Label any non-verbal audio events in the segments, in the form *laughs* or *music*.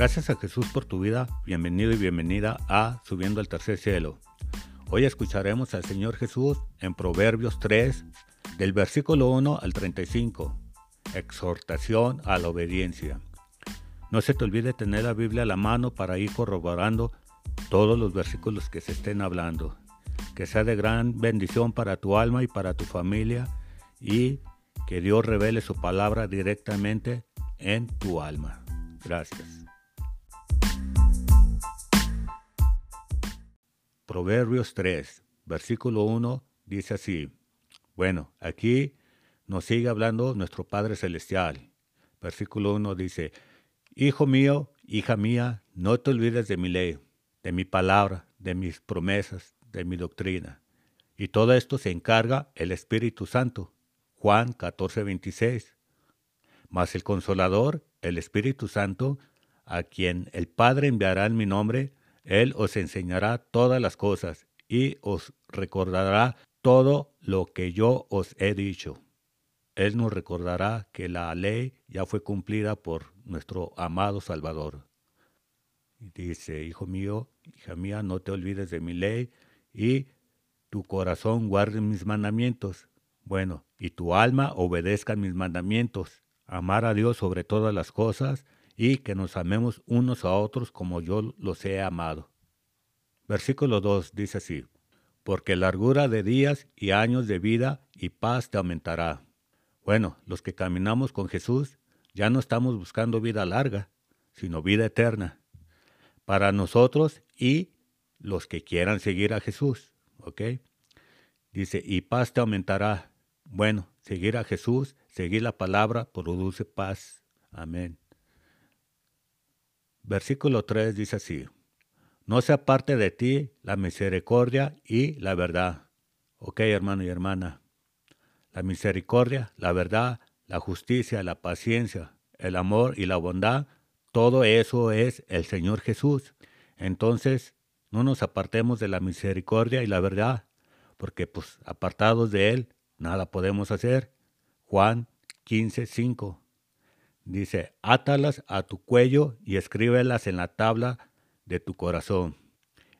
Gracias a Jesús por tu vida, bienvenido y bienvenida a Subiendo al Tercer Cielo. Hoy escucharemos al Señor Jesús en Proverbios 3, del versículo 1 al 35. Exhortación a la obediencia. No se te olvide tener la Biblia a la mano para ir corroborando todos los versículos que se estén hablando. Que sea de gran bendición para tu alma y para tu familia y que Dios revele su palabra directamente en tu alma. Gracias. Proverbios 3, versículo 1 dice así. Bueno, aquí nos sigue hablando nuestro Padre Celestial. Versículo 1 dice, Hijo mío, hija mía, no te olvides de mi ley, de mi palabra, de mis promesas, de mi doctrina. Y todo esto se encarga el Espíritu Santo. Juan 14, 26. Mas el Consolador, el Espíritu Santo, a quien el Padre enviará en mi nombre, él os enseñará todas las cosas y os recordará todo lo que yo os he dicho. Él nos recordará que la ley ya fue cumplida por nuestro amado Salvador. Dice, hijo mío, hija mía, no te olvides de mi ley y tu corazón guarde mis mandamientos. Bueno, y tu alma obedezca mis mandamientos. Amar a Dios sobre todas las cosas y que nos amemos unos a otros como yo los he amado. Versículo 2 dice así, porque largura de días y años de vida y paz te aumentará. Bueno, los que caminamos con Jesús ya no estamos buscando vida larga, sino vida eterna, para nosotros y los que quieran seguir a Jesús. ¿Ok? Dice, y paz te aumentará. Bueno, seguir a Jesús, seguir la palabra, produce paz. Amén. Versículo 3 dice así, no se aparte de ti la misericordia y la verdad. Ok, hermano y hermana. La misericordia, la verdad, la justicia, la paciencia, el amor y la bondad, todo eso es el Señor Jesús. Entonces, no nos apartemos de la misericordia y la verdad, porque pues apartados de Él, nada podemos hacer. Juan 15, 5. Dice, átalas a tu cuello y escríbelas en la tabla de tu corazón.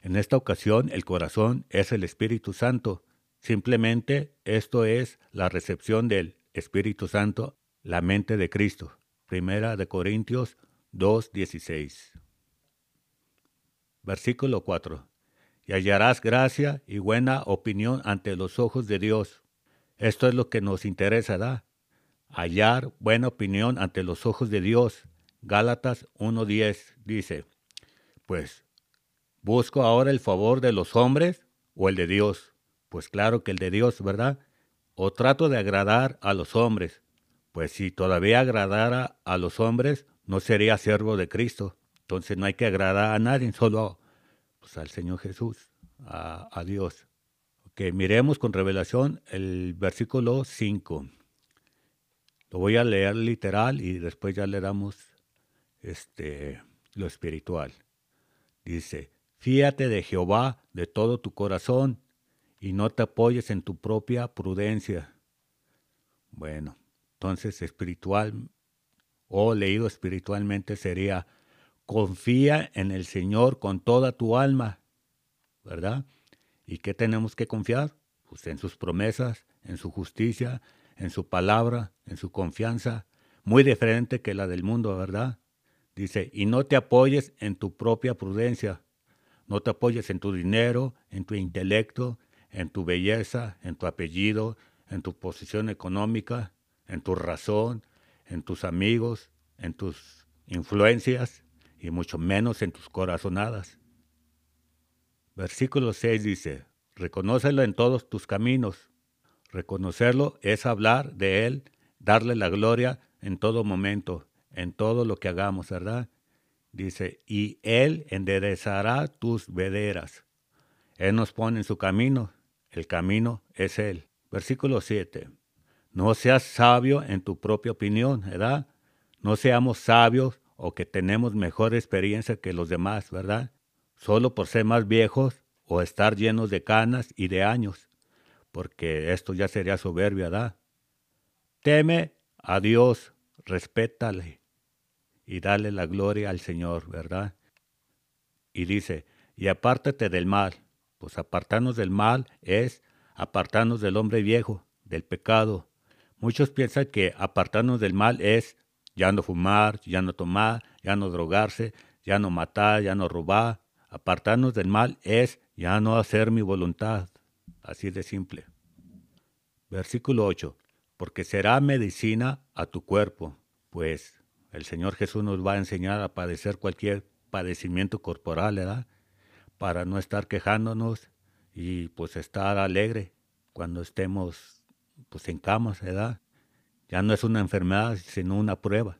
En esta ocasión el corazón es el Espíritu Santo. Simplemente esto es la recepción del Espíritu Santo, la mente de Cristo. Primera de Corintios 2.16. Versículo 4. Y hallarás gracia y buena opinión ante los ojos de Dios. Esto es lo que nos interesa, ¿da? Hallar buena opinión ante los ojos de Dios. Gálatas 1.10 dice, pues, ¿busco ahora el favor de los hombres o el de Dios? Pues claro que el de Dios, ¿verdad? ¿O trato de agradar a los hombres? Pues si todavía agradara a los hombres, no sería siervo de Cristo. Entonces no hay que agradar a nadie, *laughs* solo pues, al Señor Jesús, a, Dios. Ok, miremos con revelación el versículo 5. Lo voy a leer literal y después ya le damos este, lo espiritual. Dice, fíate de Jehová de todo tu corazón y no te apoyes en tu propia prudencia. Bueno, entonces espiritual o leído espiritualmente sería, confía en el Señor con toda tu alma, ¿verdad? ¿Y qué tenemos que confiar? Pues en sus promesas, en su justicia, en su palabra, en su confianza, muy diferente que la del mundo, ¿verdad? Dice, y no te apoyes en tu propia prudencia, no te apoyes en tu dinero, en tu intelecto, en tu belleza, en tu apellido, en tu posición económica, en tu razón, en tus amigos, en tus influencias y mucho menos en tus corazonadas. Versículo 6 dice, reconócelo en todos tus caminos Reconocerlo es hablar de Él, darle la gloria en todo momento, en todo lo que hagamos, ¿verdad? Dice, y Él enderezará tus vederas. Él nos pone en su camino, el camino es Él. Versículo 7. No seas sabio en tu propia opinión, ¿verdad? No seamos sabios o que tenemos mejor experiencia que los demás, ¿verdad? Solo por ser más viejos o estar llenos de canas y de años porque esto ya sería soberbia, ¿da? Teme a Dios, respétale y dale la gloria al Señor, ¿verdad? Y dice, y apártate del mal. Pues apartarnos del mal es apartarnos del hombre viejo, del pecado. Muchos piensan que apartarnos del mal es ya no fumar, ya no tomar, ya no drogarse, ya no matar, ya no robar. Apartarnos del mal es ya no hacer mi voluntad. Así de simple. Versículo 8. Porque será medicina a tu cuerpo, pues el Señor Jesús nos va a enseñar a padecer cualquier padecimiento corporal, ¿verdad? Para no estar quejándonos y pues estar alegre cuando estemos pues en camas, ¿verdad? Ya no es una enfermedad, sino una prueba.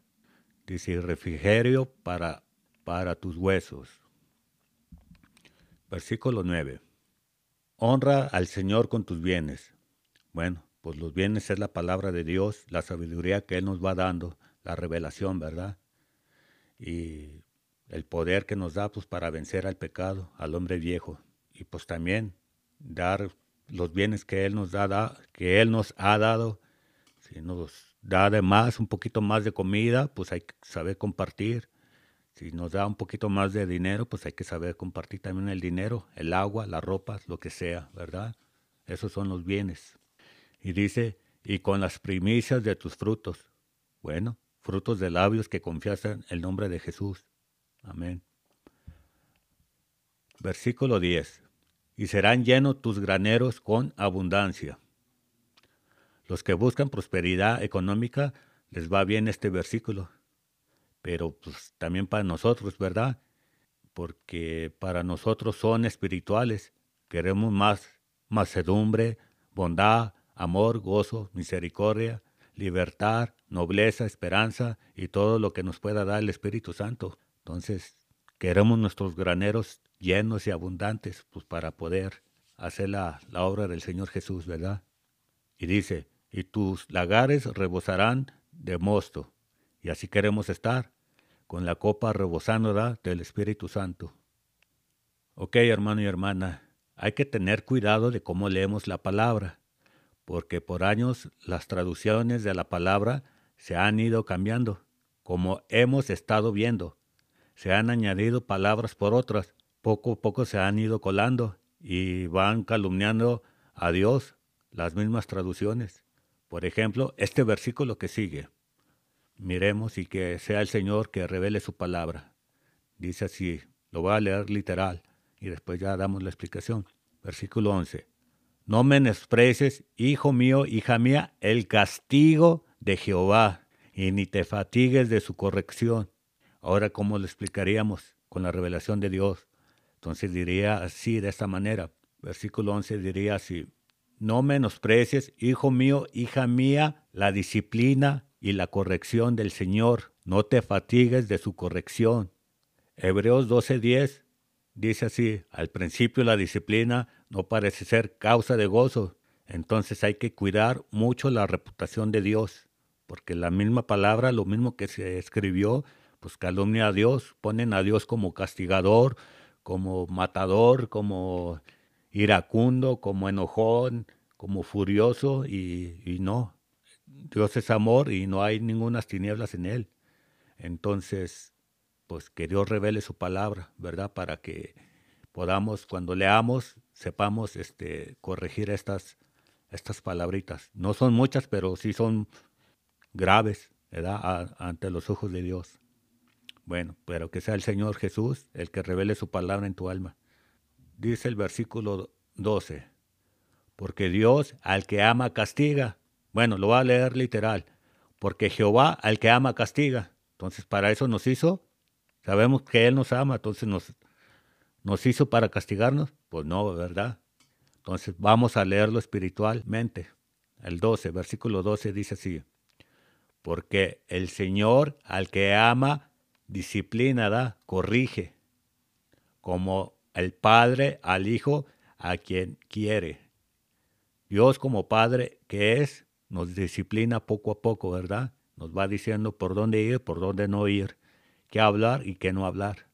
Dice refrigerio para, para tus huesos. Versículo 9. Honra al Señor con tus bienes. Bueno, pues los bienes es la palabra de Dios, la sabiduría que Él nos va dando, la revelación, ¿verdad? Y el poder que nos da pues para vencer al pecado, al hombre viejo. Y pues también dar los bienes que Él nos da, que Él nos ha dado. Si nos da además un poquito más de comida, pues hay que saber compartir. Si nos da un poquito más de dinero, pues hay que saber compartir también el dinero, el agua, la ropa, lo que sea, ¿verdad? Esos son los bienes. Y dice, y con las primicias de tus frutos. Bueno, frutos de labios que confiesan el nombre de Jesús. Amén. Versículo 10 y serán llenos tus graneros con abundancia. Los que buscan prosperidad económica les va bien este versículo, pero pues también para nosotros, ¿verdad? Porque para nosotros son espirituales. Queremos más macedumbre, bondad, amor, gozo, misericordia, libertad, nobleza, esperanza y todo lo que nos pueda dar el Espíritu Santo. Entonces, queremos nuestros graneros llenos y abundantes, pues para poder hacer la, la obra del Señor Jesús, ¿verdad? Y dice, y tus lagares rebosarán de mosto. Y así queremos estar, con la copa rebosando del Espíritu Santo. Ok, hermano y hermana, hay que tener cuidado de cómo leemos la palabra, porque por años las traducciones de la palabra se han ido cambiando, como hemos estado viendo. Se han añadido palabras por otras, poco a poco se han ido colando y van calumniando a Dios las mismas traducciones. Por ejemplo, este versículo que sigue. Miremos y que sea el Señor que revele su palabra. Dice así, lo voy a leer literal y después ya damos la explicación. Versículo 11. No menosprecies, hijo mío, hija mía, el castigo de Jehová, y ni te fatigues de su corrección. Ahora, ¿cómo lo explicaríamos con la revelación de Dios? Entonces diría así, de esta manera. Versículo 11 diría así, no menosprecies, hijo mío, hija mía, la disciplina y la corrección del Señor. No te fatigues de su corrección. Hebreos 12:10 dice así, al principio la disciplina no parece ser causa de gozo, entonces hay que cuidar mucho la reputación de Dios, porque la misma palabra, lo mismo que se escribió, pues calumnia a Dios, ponen a Dios como castigador, como matador, como iracundo, como enojón, como furioso y, no. Dios es amor y no hay ninguna tinieblas en él. Entonces, pues que Dios revele su palabra, ¿verdad? Para que podamos, cuando leamos, sepamos este, corregir estas, estas palabritas. No son muchas, pero sí son graves, ¿verdad? ante los ojos de Dios. Bueno, pero que sea el Señor Jesús el que revele su palabra en tu alma. Dice el versículo 12, porque Dios al que ama castiga. Bueno, lo voy a leer literal, porque Jehová al que ama castiga. Entonces, para eso nos hizo. Sabemos que Él nos ama, entonces nos, nos hizo para castigarnos. Pues no, ¿verdad? Entonces vamos a leerlo espiritualmente. El 12, versículo 12 dice así, porque el Señor al que ama disciplina corrige, como el Padre al Hijo a quien quiere. Dios como Padre que es, nos disciplina poco a poco, ¿verdad? Nos va diciendo por dónde ir, por dónde no ir, qué hablar y qué no hablar.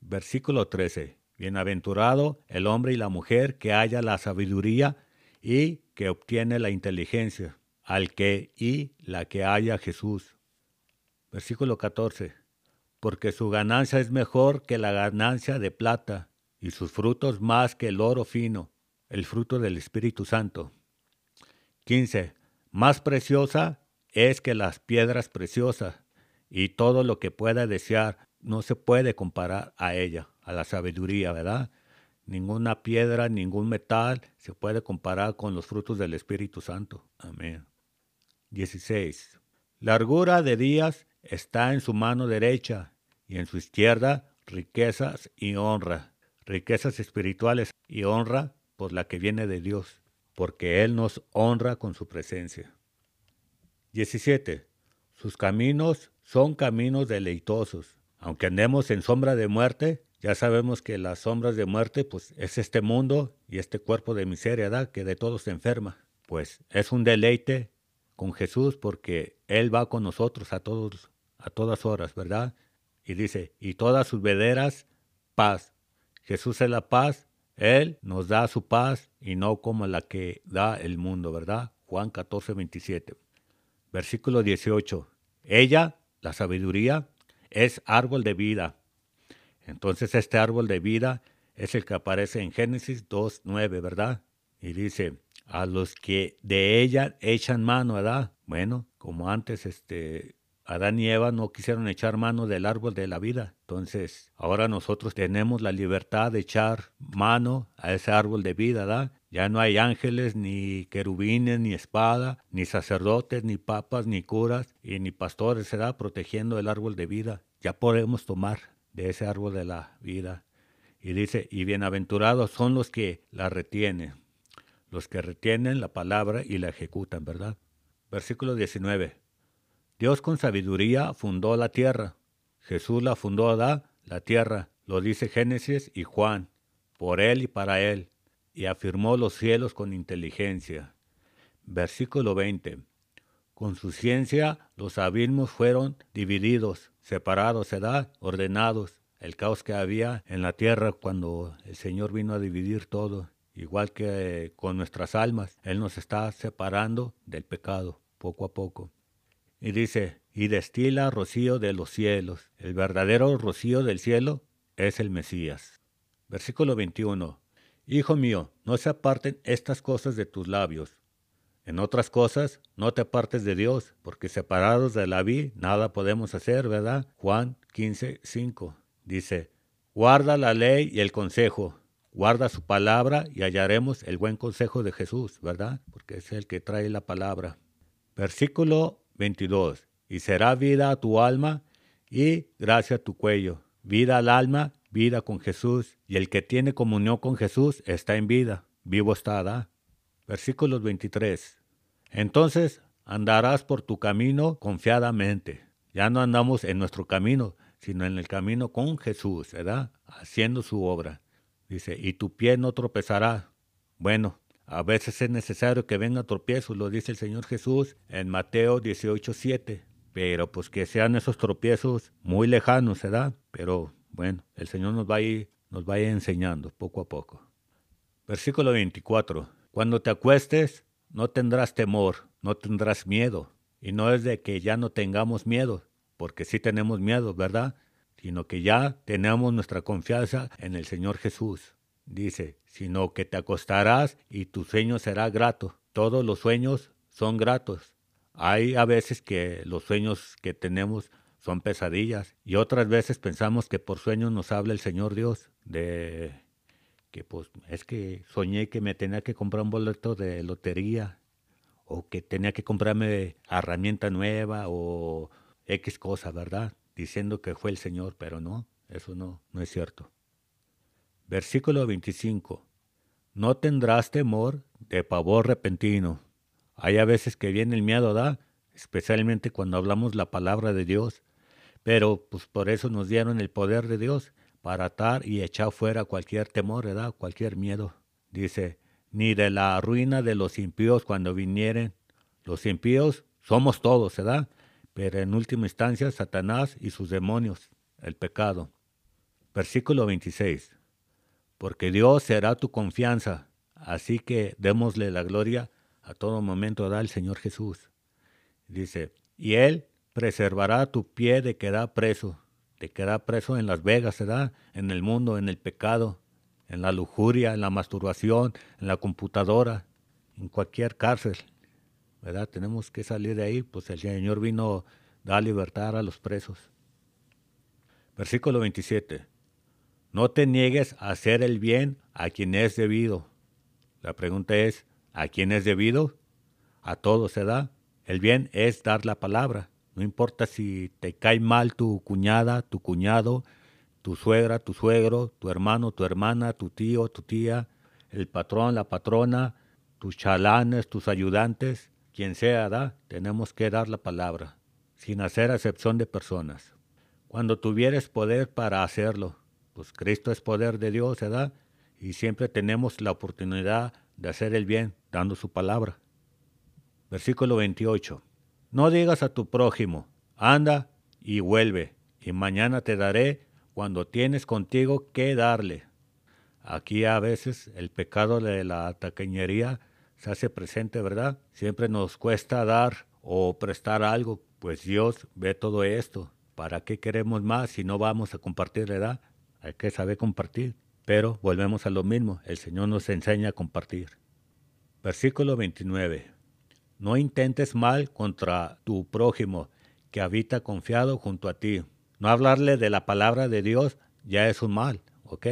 Versículo 13. Bienaventurado el hombre y la mujer que haya la sabiduría y que obtiene la inteligencia, al que y la que haya Jesús. Versículo 14 porque su ganancia es mejor que la ganancia de plata, y sus frutos más que el oro fino, el fruto del Espíritu Santo. 15. Más preciosa es que las piedras preciosas, y todo lo que pueda desear no se puede comparar a ella, a la sabiduría, ¿verdad? Ninguna piedra, ningún metal se puede comparar con los frutos del Espíritu Santo. Amén. 16. Largura de días está en su mano derecha y en su izquierda riquezas y honra, riquezas espirituales y honra por la que viene de Dios, porque Él nos honra con su presencia. 17. Sus caminos son caminos deleitosos. Aunque andemos en sombra de muerte, ya sabemos que las sombras de muerte pues es este mundo y este cuerpo de miseria ¿verdad? que de todos se enferma. Pues es un deleite con Jesús porque Él va con nosotros a a todas horas, ¿verdad? Y dice, y todas sus vederas, paz. Jesús es la paz, Él nos da su paz y no como la que da el mundo, ¿verdad? Juan 14, 27. Versículo 18. Ella, la sabiduría, es árbol de vida. Entonces este árbol de vida es el que aparece en Génesis 2, 9, ¿verdad? Y dice, a los que de ella echan mano, ¿verdad? Bueno, como antes, este, Adán y Eva no quisieron echar mano del árbol de la vida. Entonces, ahora nosotros tenemos la libertad de echar mano a ese árbol de vida, ¿verdad? Ya no hay ángeles, ni querubines, ni espada, ni sacerdotes, ni papas, ni curas, y ni pastores, ¿verdad? Protegiendo el árbol de vida. Ya podemos tomar de ese árbol de la vida. Y dice, y bienaventurados son los que la retienen los que retienen la palabra y la ejecutan, ¿verdad? Versículo 19. Dios con sabiduría fundó la tierra. Jesús la fundó, ¿da? La tierra. Lo dice Génesis y Juan. Por él y para él. Y afirmó los cielos con inteligencia. Versículo 20. Con su ciencia los abismos fueron divididos, separados, ¿verdad? Ordenados. El caos que había en la tierra cuando el Señor vino a dividir todo igual que con nuestras almas. Él nos está separando del pecado poco a poco. Y dice, y destila rocío de los cielos. El verdadero rocío del cielo es el Mesías. Versículo 21. Hijo mío, no se aparten estas cosas de tus labios. En otras cosas, no te apartes de Dios, porque separados de la vi, nada podemos hacer, ¿verdad? Juan 15, 5. Dice, guarda la ley y el consejo, guarda su palabra y hallaremos el buen consejo de Jesús, ¿verdad? Porque es el que trae la palabra. Versículo 22. Y será vida a tu alma y gracia a tu cuello. Vida al alma, vida con Jesús. Y el que tiene comunión con Jesús está en vida. Vivo está, ¿verdad? Versículo 23. Entonces andarás por tu camino confiadamente. Ya no andamos en nuestro camino, sino en el camino con Jesús, ¿verdad? Haciendo su obra. Dice, y tu pie no tropezará. Bueno, a veces es necesario que venga tropiezos, lo dice el Señor Jesús en Mateo 18:7. Pero pues que sean esos tropiezos muy lejanos, ¿verdad? Pero bueno, el Señor nos va a ir, nos va a ir enseñando poco a poco. Versículo 24. Cuando te acuestes, no tendrás temor, no tendrás miedo. Y no es de que ya no tengamos miedo, porque sí tenemos miedo, ¿verdad? sino que ya tenemos nuestra confianza en el Señor Jesús. Dice, sino que te acostarás y tu sueño será grato. Todos los sueños son gratos. Hay a veces que los sueños que tenemos son pesadillas y otras veces pensamos que por sueños nos habla el Señor Dios de que pues es que soñé que me tenía que comprar un boleto de lotería o que tenía que comprarme herramienta nueva o X cosa, ¿verdad? diciendo que fue el Señor, pero no, eso no, no es cierto. Versículo 25. No tendrás temor de pavor repentino. Hay a veces que viene el miedo, ¿da? Especialmente cuando hablamos la palabra de Dios. Pero pues por eso nos dieron el poder de Dios para atar y echar fuera cualquier temor, ¿verdad? Cualquier miedo. Dice, ni de la ruina de los impíos cuando vinieren. Los impíos somos todos, ¿verdad? pero en última instancia Satanás y sus demonios, el pecado. Versículo 26. Porque Dios será tu confianza, así que démosle la gloria a todo momento da el Señor Jesús. Dice, y Él preservará tu pie de quedar preso. te queda preso en las vegas, ¿verdad? En el mundo, en el pecado, en la lujuria, en la masturbación, en la computadora, en cualquier cárcel, ¿verdad? Tenemos que salir de ahí, pues el Señor vino a dar libertad a los presos. Versículo 27. No te niegues a hacer el bien a quien es debido. La pregunta es, ¿a quién es debido? A todos se da. El bien es dar la palabra. No importa si te cae mal tu cuñada, tu cuñado, tu suegra, tu suegro, tu hermano, tu hermana, tu tío, tu tía, el patrón, la patrona, tus chalanes, tus ayudantes, quien sea, da, tenemos que dar la palabra, sin hacer acepción de personas. Cuando tuvieres poder para hacerlo, pues Cristo es poder de Dios, ¿verdad? Y siempre tenemos la oportunidad de hacer el bien dando su palabra. Versículo 28. No digas a tu prójimo, anda y vuelve, y mañana te daré cuando tienes contigo que darle. Aquí a veces el pecado de la taqueñería se hace presente, ¿verdad? Siempre nos cuesta dar o prestar algo, pues Dios ve todo esto. ¿Para qué queremos más si no vamos a compartir, verdad? Hay que saber compartir. Pero volvemos a lo mismo, el Señor nos enseña a compartir. Versículo 29. No intentes mal contra tu prójimo, que habita confiado junto a ti. No hablarle de la palabra de Dios ya es un mal, ¿ok?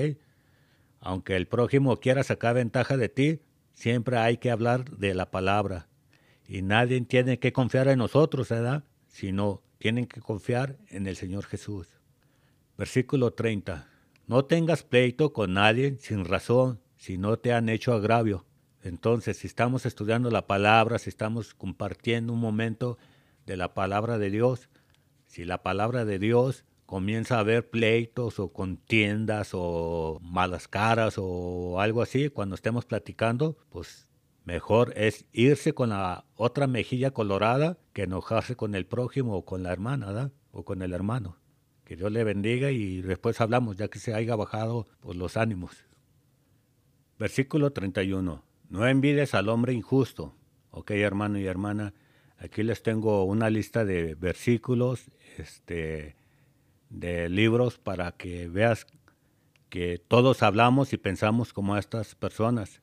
Aunque el prójimo quiera sacar ventaja de ti, siempre hay que hablar de la palabra. Y nadie tiene que confiar en nosotros, ¿verdad? Sino tienen que confiar en el Señor Jesús. Versículo 30. No tengas pleito con nadie sin razón, si no te han hecho agravio. Entonces, si estamos estudiando la palabra, si estamos compartiendo un momento de la palabra de Dios, si la palabra de Dios comienza a haber pleitos o contiendas o malas caras o algo así, cuando estemos platicando, pues mejor es irse con la otra mejilla colorada que enojarse con el prójimo o con la hermana, O con el hermano. Que Dios le bendiga y después hablamos, ya que se haya bajado por los ánimos. Versículo 31. No envides al hombre injusto. Ok, hermano y hermana, aquí les tengo una lista de versículos, este, de libros para que veas que todos hablamos y pensamos como estas personas,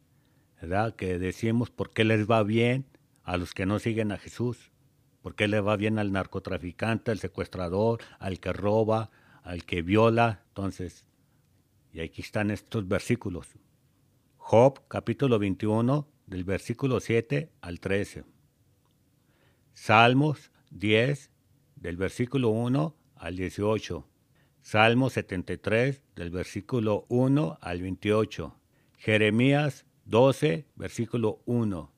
¿verdad? Que decimos por qué les va bien a los que no siguen a Jesús. ¿Por qué le va bien al narcotraficante, al secuestrador, al que roba, al que viola? Entonces, y aquí están estos versículos. Job capítulo 21 del versículo 7 al 13. Salmos 10 del versículo 1 al 18. Salmo 73 del versículo 1 al 28. Jeremías 12 versículo 1.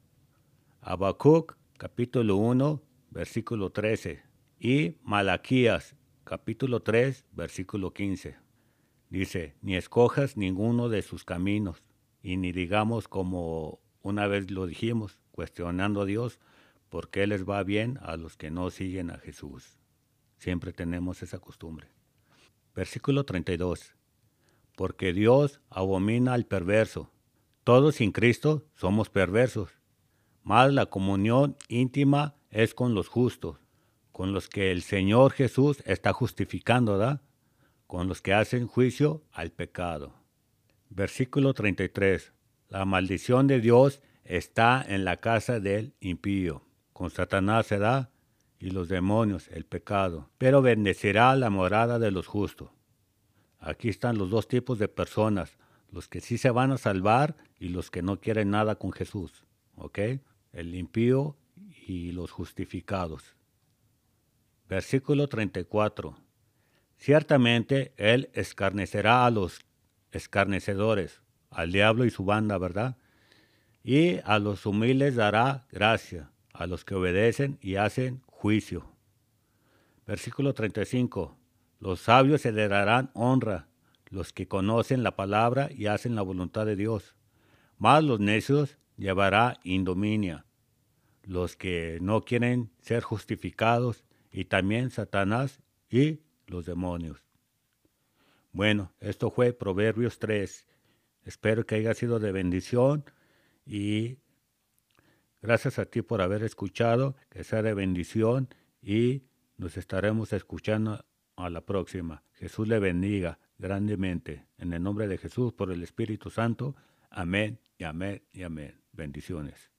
Habacuc capítulo 1 versículo 13, y Malaquías, capítulo 3, versículo 15. Dice, ni escojas ninguno de sus caminos, y ni digamos como una vez lo dijimos, cuestionando a Dios, por qué les va bien a los que no siguen a Jesús. Siempre tenemos esa costumbre. Versículo 32. Porque Dios abomina al perverso. Todos sin Cristo somos perversos. Más la comunión íntima es con los justos, con los que el Señor Jesús está justificando, ¿verdad? Con los que hacen juicio al pecado. Versículo 33. La maldición de Dios está en la casa del impío. Con Satanás se da y los demonios el pecado, pero bendecirá la morada de los justos. Aquí están los dos tipos de personas, los que sí se van a salvar y los que no quieren nada con Jesús. ¿Ok? El impío y los justificados. Versículo 34. Ciertamente Él escarnecerá a los escarnecedores, al diablo y su banda, ¿verdad? Y a los humildes dará gracia, a los que obedecen y hacen juicio. Versículo 35. Los sabios heredarán honra, los que conocen la palabra y hacen la voluntad de Dios. Mas los necios llevará indominia los que no quieren ser justificados y también Satanás y los demonios. Bueno, esto fue Proverbios 3. Espero que haya sido de bendición y gracias a ti por haber escuchado, que sea de bendición y nos estaremos escuchando a la próxima. Jesús le bendiga grandemente. En el nombre de Jesús, por el Espíritu Santo. Amén y amén y amén. Bendiciones.